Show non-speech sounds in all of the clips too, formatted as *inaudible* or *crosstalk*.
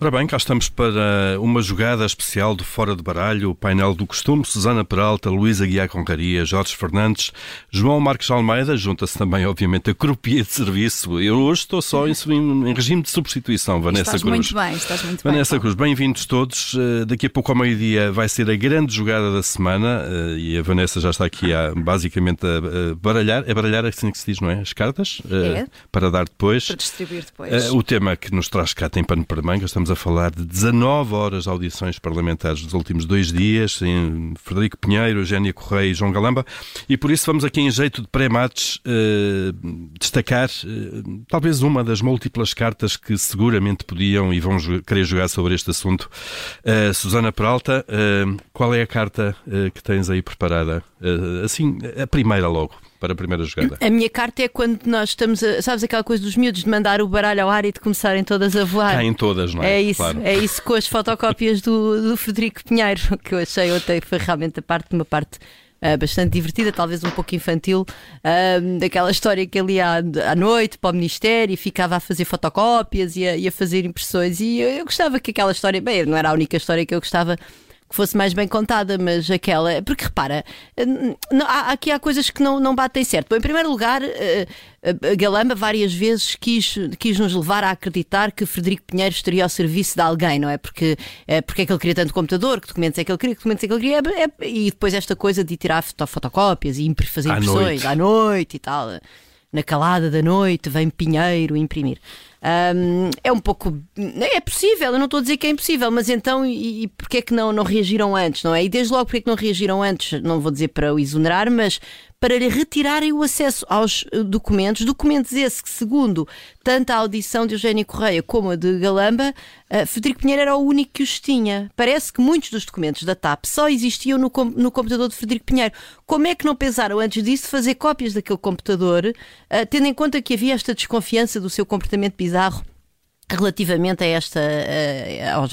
Ora bem, cá estamos para uma jogada especial do Fora de Baralho, o painel do costume, Susana Peralta, Luísa Guiar Concaria, Jorge Fernandes, João Marcos Almeida, junta-se também, obviamente, a cropia de serviço. Eu hoje estou só em, em regime de substituição, Vanessa estás Cruz. Muito bem, estás muito Vanessa bem. Cruz, bem-vindos todos. Eh, daqui a pouco ao meio-dia vai ser a grande jogada da semana eh, e a Vanessa já está aqui a, basicamente a, baralhar, é baralhar assim que se diz, não é? As cartas? Eh, é. Para dar depois. Para distribuir depois. O tema que nos traz cá tem pano para manga, estamos a falar de 19 horas de audições parlamentares dos últimos dois dias, em Frederico Pinheiro, Eugénia Correia e João Galamba, e por isso vamos aqui em jeito de pré-mates eh, destacar eh, talvez uma das múltiplas cartas que seguramente podiam e vão querer jogar sobre este assunto. Uh, Susana Peralta, qual é a carta que tens aí preparada? Assim, a primeira logo para a primeira jogada? A minha carta é quando nós estamos, a, sabes aquela coisa dos miúdos de mandar o baralho ao ar e de começarem todas a voar? Caem todas, não é? É isso, claro. é isso com as fotocópias do, do Frederico Pinheiro, *laughs* que eu achei ontem foi realmente a parte, uma parte Uh, bastante divertida, talvez um pouco infantil, uh, daquela história que ele ia à, noite para o Ministério e ficava a fazer fotocópias e a, e a fazer impressões. E eu, eu, gostava que aquela história, bem, não era a única história que eu gostava que fosse mais bem contada, mas aquela. Porque repara, não, há, aqui há coisas que não, não batem certo. Bom, em primeiro lugar, eh, a Galamba várias vezes quis, quis nos levar a acreditar que Frederico Pinheiro estaria ao serviço de alguém, não é? Porque é, porque é que ele queria tanto computador, que documentos é que ele queria, que documentos é que ele queria, é, é, e depois esta coisa de tirar fotocópias e fazer impressões à noite. à noite e tal. Na calada da noite, vem Pinheiro imprimir. Um, é um pouco. É possível, eu não estou a dizer que é impossível, mas então, e, e porquê é que não, não reagiram antes, não é? E desde logo, porquê é que não reagiram antes? Não vou dizer para o exonerar, mas para lhe retirarem o acesso aos eh, documentos, documentos esse que, segundo tanto a audição de Eugénia Correia como a de Galamba, uh, Frederico Pinheiro era o único que os tinha. Parece que muitos dos documentos da TAP só existiam no, com, no computador de Frederico Pinheiro. Como é que não pensaram antes disso fazer cópias daquele computador, uh, tendo em conta que havia esta desconfiança do seu comportamento bizarro? relativamente a esta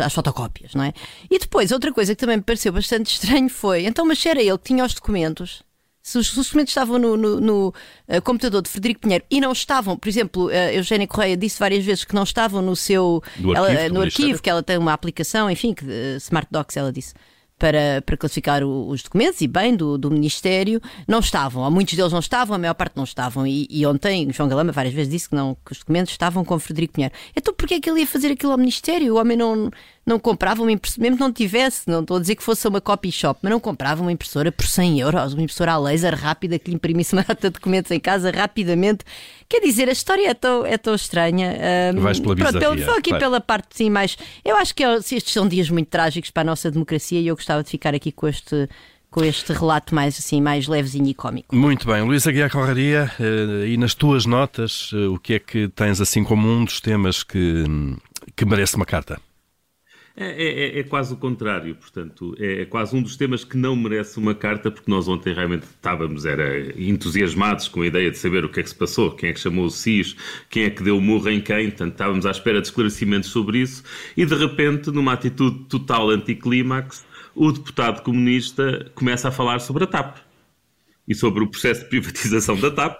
às fotocópias, não é? E depois outra coisa que também me pareceu bastante estranho foi, então mas era ele que tinha os documentos se os, documentos estavam no, no, no uh, computador de Frederico Pinheiro e não estavam, por exemplo, uh, Eugénia Correia disse várias vezes que não estavam no seu ela, arquivo, uh, no arquivo, que ela tem uma aplicação, enfim, que, uh, Smart Docs, ela disse para, para classificar o, os documentos e bem do, do Ministério, não estavam. Ou muitos deles não estavam, a maior parte não estavam. E, e ontem João Galama várias vezes disse que, não, que os documentos estavam com Frederico Pinheiro. Então porquê é que ele ia fazer aquilo ao Ministério? O homem não, não comprava uma impressora, mesmo que não tivesse, não estou a dizer que fosse uma copy shop, mas não comprava uma impressora por 100 euros, uma impressora a laser rápida que lhe imprimisse uma data de documentos em casa rapidamente. Quer dizer, a história é tão, é tão estranha. Um, Vais pela pronto, pelo, só aqui claro. pela parte sim, mais. Eu acho que estes são dias muito trágicos para a nossa democracia e eu gostava de ficar aqui com este com este relato mais assim mais levezinho e cómico. Muito bem, Luísa Guiar Conraria, eh, e nas tuas notas, eh, o que é que tens assim como um dos temas que, que merece uma carta? É, é, é, é, quase o contrário, portanto, é, é, quase um dos temas que não merece uma carta, porque nós ontem realmente estávamos era, entusiasmados com a ideia de saber o que é que se passou, quem é que chamou o SIS, quem é que deu o murro em quem, portanto, estávamos à espera de esclarecimentos sobre isso, e de repente, numa atitude total anticlímax, o deputado comunista começa a falar sobre a TAP e sobre o processo de privatização da TAP.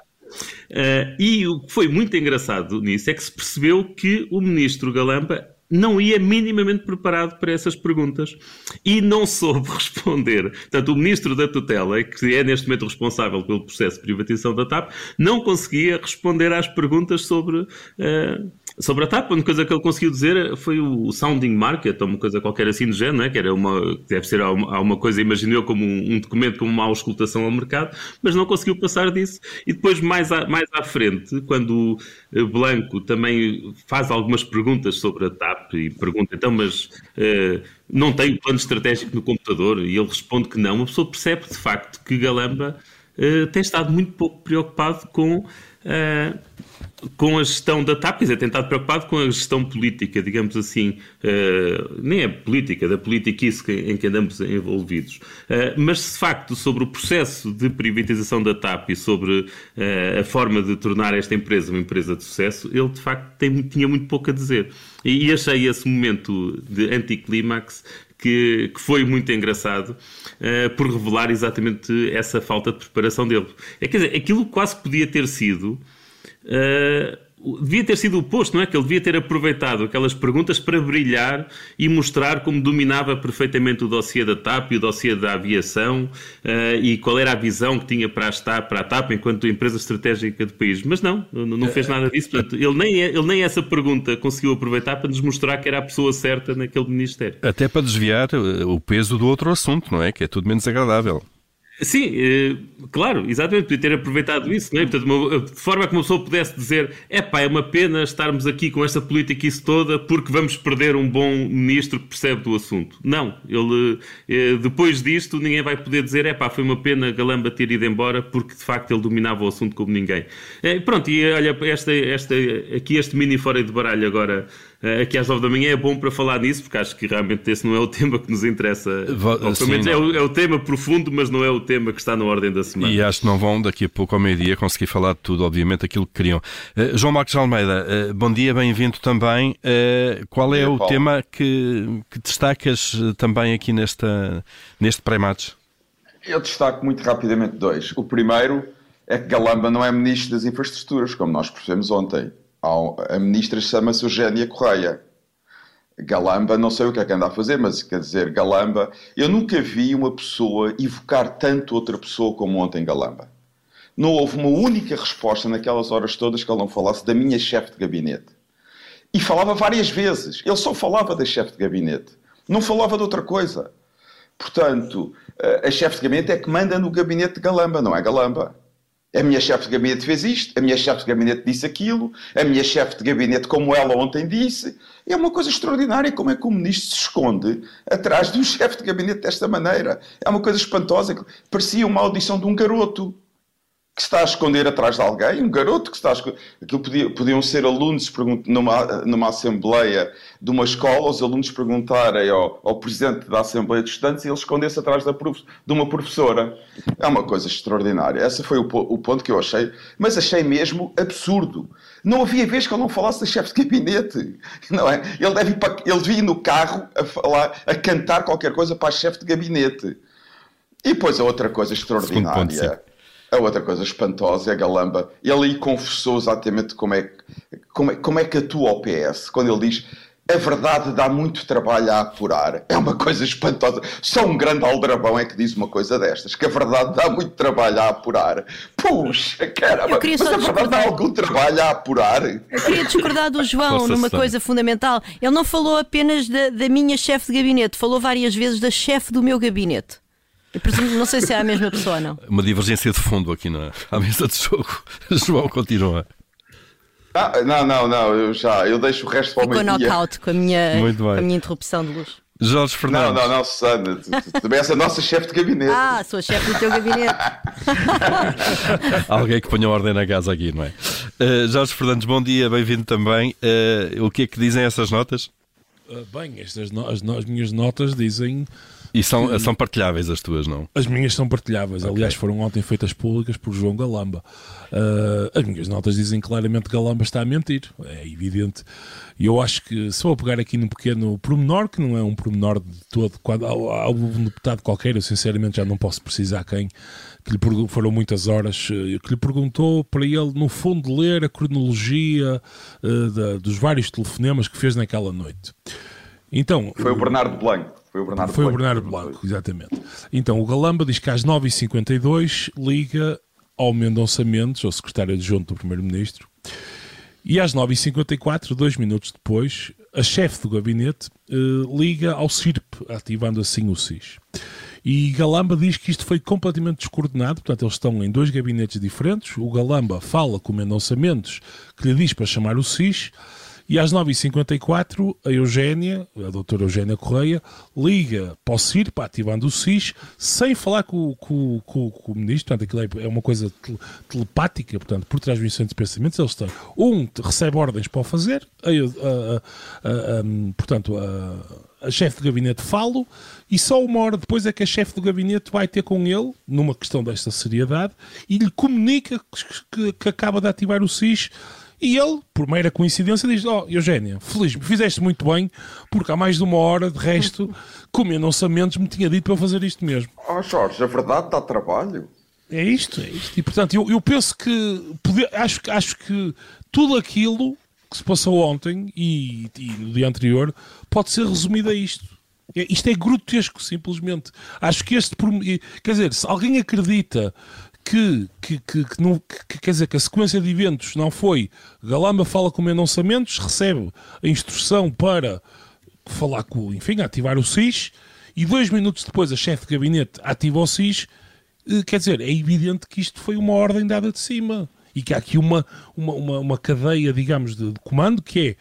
Uh, e o que foi muito engraçado nisso é que se percebeu que o ministro Galamba não ia minimamente preparado para essas perguntas e não soube *laughs* responder. Portanto, o ministro da tutela, que é neste momento responsável pelo processo de privatização da TAP, não conseguia responder às perguntas sobre, uh, sobre a TAP. A única coisa que ele conseguiu dizer foi o sounding market, ou uma coisa qualquer assim do género, né? que era uma, deve ser alguma coisa, imaginou como um, um, documento com uma auscultação ao mercado, mas não conseguiu passar disso. E depois, mais, a, mais à frente, quando o Blanco também faz algumas perguntas sobre a TAP, e pergunta então, mas uh, não tem plano estratégico no computador? E ele responde que não. Uma pessoa percebe de facto que Galamba uh, tem estado muito pouco preocupado com. Uh, com a gestão da TAP, quer dizer, tem estado preocupado com a gestão política, digamos assim, uh, nem é política, da politiquice em que andamos envolvidos. Uh, mas, de facto, sobre o processo de privatização da TAP e sobre uh, a forma de tornar esta empresa uma empresa de sucesso, ele, de facto, tem, tinha muito pouco a dizer. E, e achei esse momento de anticlímax que, que, foi muito engraçado uh, por revelar exatamente essa falta de preparação dele. É, quer dizer, aquilo quase podia ter sido uh, devia ter sido o oposto, não é? Que ele devia ter aproveitado aquelas perguntas para brilhar e mostrar como dominava perfeitamente o dossiê da TAP e o dossiê da aviação uh, e qual era a visão que tinha para a, TAP, para a TAP enquanto empresa estratégica do país. Mas não, não fez nada disso. Portanto, ele nem, ele nem essa pergunta conseguiu aproveitar para nos mostrar que era a pessoa certa naquele ministério. Até para desviar eh, o peso do outro assunto, não é? Que é tudo menos agradável. Sim, eh, claro, exatamente, podia ter aproveitado isso, não é? Portanto, uma, de forma que uma pessoa pudesse dizer: é pá, é uma pena estarmos aqui com esta política isso toda porque vamos perder um bom ministro que percebe do assunto. Não, ele, eh, depois disto, ninguém vai poder dizer: é pá, foi uma pena Galamba ter ido embora porque de facto ele dominava o assunto como ninguém. Eh, pronto, e olha, esta, esta, aqui este mini fora de baralho agora aqui às 9 da manhã é bom para falar nisso, porque acho que realmente esse não é o *laughs* tema que nos interessa. Sim, é o, é o, tema profundo, mas não é o tema que está na ordem da semana. E acho que não vão daqui a pouco ao meio-dia conseguir falar de tudo, obviamente, aquilo que queriam. Uh, João Marcos Almeida, uh, bom dia, bem-vindo também. Uh, qual é o Paulo. tema que, que destacas também aqui nesta, neste pré-match? Eu destaco muito rapidamente dois. O primeiro é que Galamba não é ministro das infraestruturas, como nós percebemos ontem a ministra chama-se Eugénia Correia. Galamba, não sei o que é que anda a fazer, mas quer dizer, Galamba. Eu nunca vi uma pessoa evocar tanto outra pessoa como ontem Galamba. Não houve uma única resposta naquelas horas todas que ele não falasse da minha chefe de gabinete. E falava várias vezes. Ele só falava da chefe de gabinete. Não falava de outra coisa. Portanto, a chefe de gabinete é que manda no gabinete de Galamba, não é Galamba. A minha chefe de gabinete fez isto, a minha chefe de gabinete disse aquilo, a minha chefe de gabinete, como ela ontem disse. É uma coisa extraordinária como é que o ministro se esconde atrás de um *laughs* chefe de gabinete desta maneira. É uma coisa espantosa. Parecia uma audição de um garoto que está a esconder atrás de alguém, um garoto que está a esconder. Aquilo podia, podiam ser alunos numa, numa assembleia de uma escola, os alunos perguntarem ao, ao presidente da Assembleia de Estudantes e ele escondesse atrás da, de uma professora. É uma coisa extraordinária. Esse foi o, o, ponto que eu achei, mas achei mesmo absurdo. Não havia vez que ele não falasse da chefe de gabinete. Não é? Ele deve ir para, ele devia ir no carro a falar, a cantar qualquer coisa para a chefe de gabinete. E depois a outra coisa extraordinária a outra coisa espantosa é a Galamba. Ele aí confessou exatamente como é, como, é, como é que atua o PS. Quando ele diz a verdade dá muito trabalho a apurar. É uma coisa espantosa. Só um grande aldrabão é que diz uma coisa destas, que a verdade dá muito trabalho a apurar. Puxa, caramba, mas a verdade dá algum trabalho a apurar. Eu queria discordar do João numa coisa fundamental. Ele não falou apenas da, da minha chefe de gabinete, falou várias vezes da chefe do meu gabinete. Eu presumo, não sei se é a mesma pessoa, não. Uma divergência de fundo aqui na à mesa de jogo. *laughs* João continua. Ah, não, não, não, eu já, eu deixo o resto para o dia. knockout com a minha, com a minha interrupção de luz. Jorge Fernandes. Não, não, não, Susana, também és a nossa chefe de gabinete. Ah, sou a chefe do teu gabinete. *laughs* Alguém que ponha ordem na casa aqui, não é? Uh, Jorge Fernandes, bom dia, bem-vindo também. Uh, o que é que dizem essas notas? Uh, bem, estas no as, as minhas notas dizem e são, são partilháveis as tuas, não? As minhas são partilháveis. Okay. Aliás, foram ontem feitas públicas por João Galamba. Uh, as minhas notas dizem claramente que Galamba está a mentir. É evidente. E eu acho que, se eu pegar aqui num pequeno pormenor, que não é um pormenor de todo, quando há um deputado qualquer, eu sinceramente já não posso precisar quem, que lhe foram muitas horas, eh, que lhe perguntou para ele, no fundo, ler a cronologia uh, da, dos vários telefonemas que fez naquela noite. Então, Foi o Bernardo Blanco. Foi o Bernardo Foi Blanco. o Bernardo Blanco, exatamente. Então, o Galamba diz que às 9h52 liga ao Mendonça Mendes, ao secretário adjunto do Primeiro-Ministro, e às 9h54, dois minutos depois, a chefe do gabinete uh, liga ao CIRP, ativando assim o SIS. E Galamba diz que isto foi completamente descoordenado, portanto, eles estão em dois gabinetes diferentes. O Galamba fala com o Mendonça Mendes, que lhe diz para chamar o SIS, e às 9h54, a Eugénia, a doutora Eugénia Correia, liga para o CIRP, ativando o SIS, sem falar com, com, com, com o ministro. Portanto, aquilo é, é uma coisa telepática, portanto, por transmissão de pensamentos. Eles têm, um recebe ordens para o fazer, a, a, a, portanto, a, chefe de gabinete fala e só uma hora depois é que a chefe do gabinete vai ter com ele, numa questão desta seriedade, e lhe comunica que, que acaba de ativar o SIS e ele, por mera coincidência, diz: Ó, oh, Eugénia, feliz, fizeste muito bem, porque há mais de uma hora, de resto, *laughs* comendo orçamentos, me tinha dito para eu fazer isto mesmo. Oh, Jorge, a verdade dá trabalho. É isto, é isto. E portanto, eu, eu penso que poder, acho, acho que tudo aquilo que se passou ontem e, e no dia anterior pode ser resumido a isto. É, isto é grotesco, simplesmente. Acho que este. Quer dizer, se alguém acredita que, que, que, que, não, que, quer dizer, que a sequência de eventos não foi Galamba fala com Mendonça Mendes, recebe a instrução para falar com, enfim, ativar o SIS e dois minutos depois a chefe de gabinete ativa o SIS, eh, quer dizer, é evidente que isto foi uma ordem dada de cima e que há aqui uma, uma, uma, uma cadeia, digamos, de, de, comando que é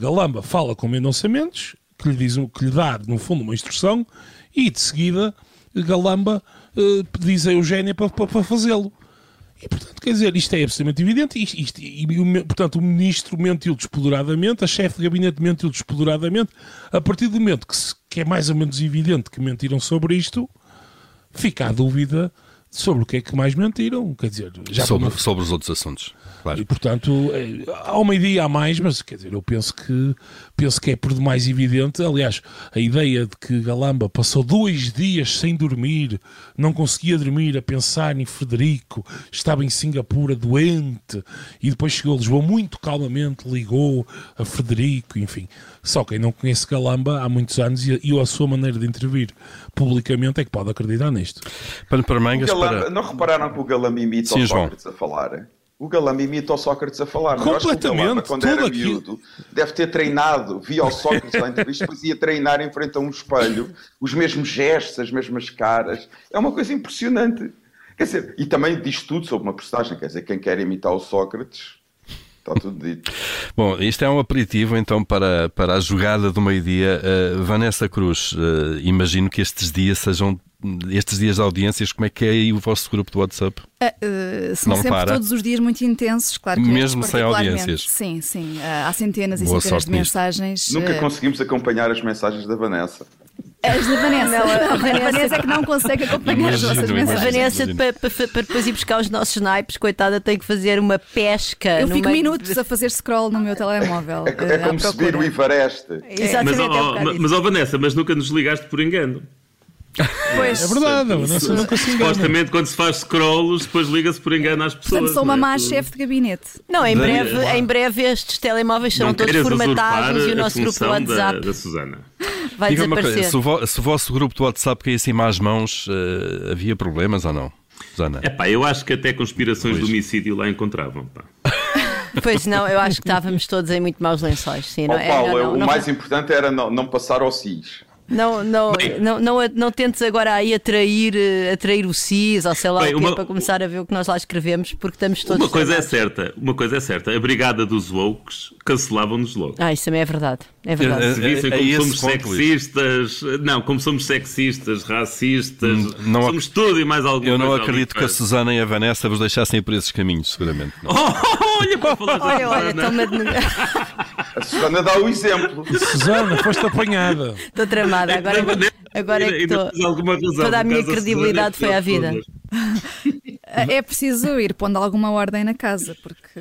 Galamba fala com Mendonça Mendes, que lhe, diz, que lhe dá, no fundo, uma instrução e de seguida Galamba uh, diz a Eugénia para, para, para fazê-lo. E, portanto, quer dizer, isto é absolutamente evidente. Isto, isto, e, portanto, o ministro mentiu despoderadamente, a chefe de gabinete mentiu despoderadamente. A partir do momento que, se, que é mais ou menos evidente que mentiram sobre isto, fica a dúvida sobre o que é que mais mentiram. Quer dizer, já sobre, sobre os outros assuntos. Claro. E portanto, é, há uma ideia a mais, mas quer dizer, eu penso que penso que é por demais evidente. Aliás, a ideia de que Galamba passou dois dias sem dormir, não conseguia dormir a pensar em Frederico, estava em Singapura doente e depois chegou a Lisboa muito calmamente, ligou a Frederico, enfim. Só quem não conhece Galamba há muitos anos e, e a sua maneira de intervir publicamente é que pode acreditar nisto. Para, para mangas, Galamba, para... Não repararam que o Galamba imita Sim, o Sócrates a falar? O Galamba imita o Sócrates a falar. Completamente. o Galamba, quando era aqui... miúdo, deve ter treinado, via o Sócrates lá em entrevista, *laughs* depois ia treinar em frente a um espelho, os mesmos gestos, as mesmas caras. É uma coisa impressionante. Quer dizer, e também diz tudo sobre uma personagem. Quer dizer, quem quer imitar o Sócrates Está tudo dito. *laughs* Bom, isto é um aperitivo então para, para a jogada do meio-dia. Uh, Vanessa Cruz, uh, imagino que estes dias sejam estes dias de audiências, como é que é aí o vosso grupo do WhatsApp? Uh, uh, são não sempre para. todos os dias muito intensos, claro que Mesmo sem audiências. Sim, sim. Uh, há centenas Boa e centenas de mensagens. Nunca conseguimos acompanhar as mensagens da Vanessa. As da Vanessa. Não, a Vanessa é que não consegue acompanhar as vossas mensagens. A Vanessa, para, para, para, depois ir buscar os nossos naipes, coitada, tem que fazer uma pesca. Eu fico meio... minutos a fazer scroll no meu telemóvel. É, é como subir o Everest. É. Exatamente. Mas, oh, mas, mas oh, Vanessa, mas nunca nos ligaste por engano. *laughs* Pois. É verdade, não, nunca se Supostamente, quando se faz scrolls, depois liga-se por engano às pessoas. Portanto, sou uma é? má chefe de gabinete. Não, em breve, em breve estes telemóveis serão todos formatados e o nosso grupo do WhatsApp. Da, da Susana. Vai Diga desaparecer. Coisa, se, o vo, se o vosso grupo do WhatsApp caísse em más mãos, uh, havia problemas ou não? Susana? É pá, eu acho que até conspirações pois. de homicídio lá encontravam. Pá. *laughs* Pois não, eu acho que estávamos todos em muito maus lençóis. Sim, oh, não, Paulo, não, não, o não, mais importante era não, não passar ao SIS. Não, não, não, não, não, tentes agora aí atrair, eh, atrair o CIS ou sei lá Bem, o que uma... para começar a ver o que nós lá escrevemos, porque estamos todos. Uma coisa é certa, uma coisa é certa, a brigada dos woke cancelavam-nos logo. Ah, isso também é verdade. É verdade. Se vissem como é, é somos sexistas, não, como somos sexistas, racistas, hum, não, somos tudo e mais alguma Eu não acredito que a Susana e a Vanessa vos deixassem por esses caminhos, seguramente. Não. Oh, *laughs* olha para falar Olha, olha, toma de... *laughs* A Susana dá o exemplo. Susana, foste apanhada. Estou tramada, agora, agora é que estou. Toda a minha credibilidade foi à vida. *laughs* É preciso ir pondo alguma ordem na casa, porque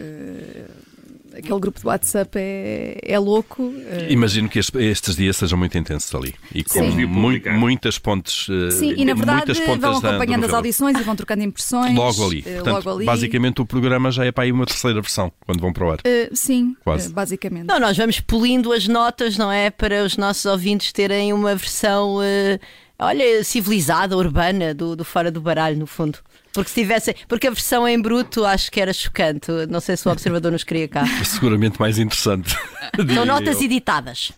aquele grupo de WhatsApp é, é louco. Eh. Imagino que estes dias sejam muito intensos ali e com muito, muitas pontes. Eh, Sim, e na verdade vão acompanhando as audições e vão trocando impressões. Logo ali. Eh, Portanto, logo ali. Basicamente o programa já é para aí uma terceira versão quando vão para o ar. Uh, sim, Quase. Uh, basicamente. Não, nós vamos polindo as notas, não é? Para os nossos ouvintes terem uma versão. Olha, civilizada, urbana, do, do fora do baralho, no fundo. Porque se tivesse, porque a versão em bruto acho que era chocante. Não sei se o observador nos queria cá. *laughs* Seguramente mais interessante. São notas editadas.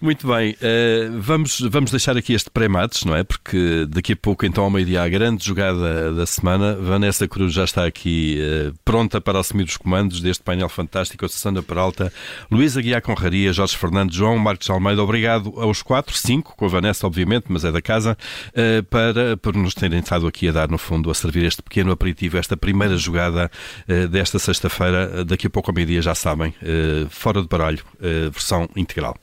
Muito bem, uh, vamos, vamos deixar aqui este pré-mates, não é? Porque daqui a pouco, então, ao meio-dia, a grande jogada da semana. Vanessa Cruz já está aqui uh, pronta para assumir os comandos deste painel fantástico. A Susana Peralta, Luísa Guiar Conraria, Jorge Fernandes, João Marcos Almeida. Obrigado aos quatro, cinco, com a Vanessa, obviamente, mas é da casa, uh, para, por nos terem estado aqui a dar, no fundo, a servir este pequeno aperitivo, esta primeira jogada desta sexta-feira. Daqui a pouco, ao meio-dia, já sabem, fora de baralho, versão integral.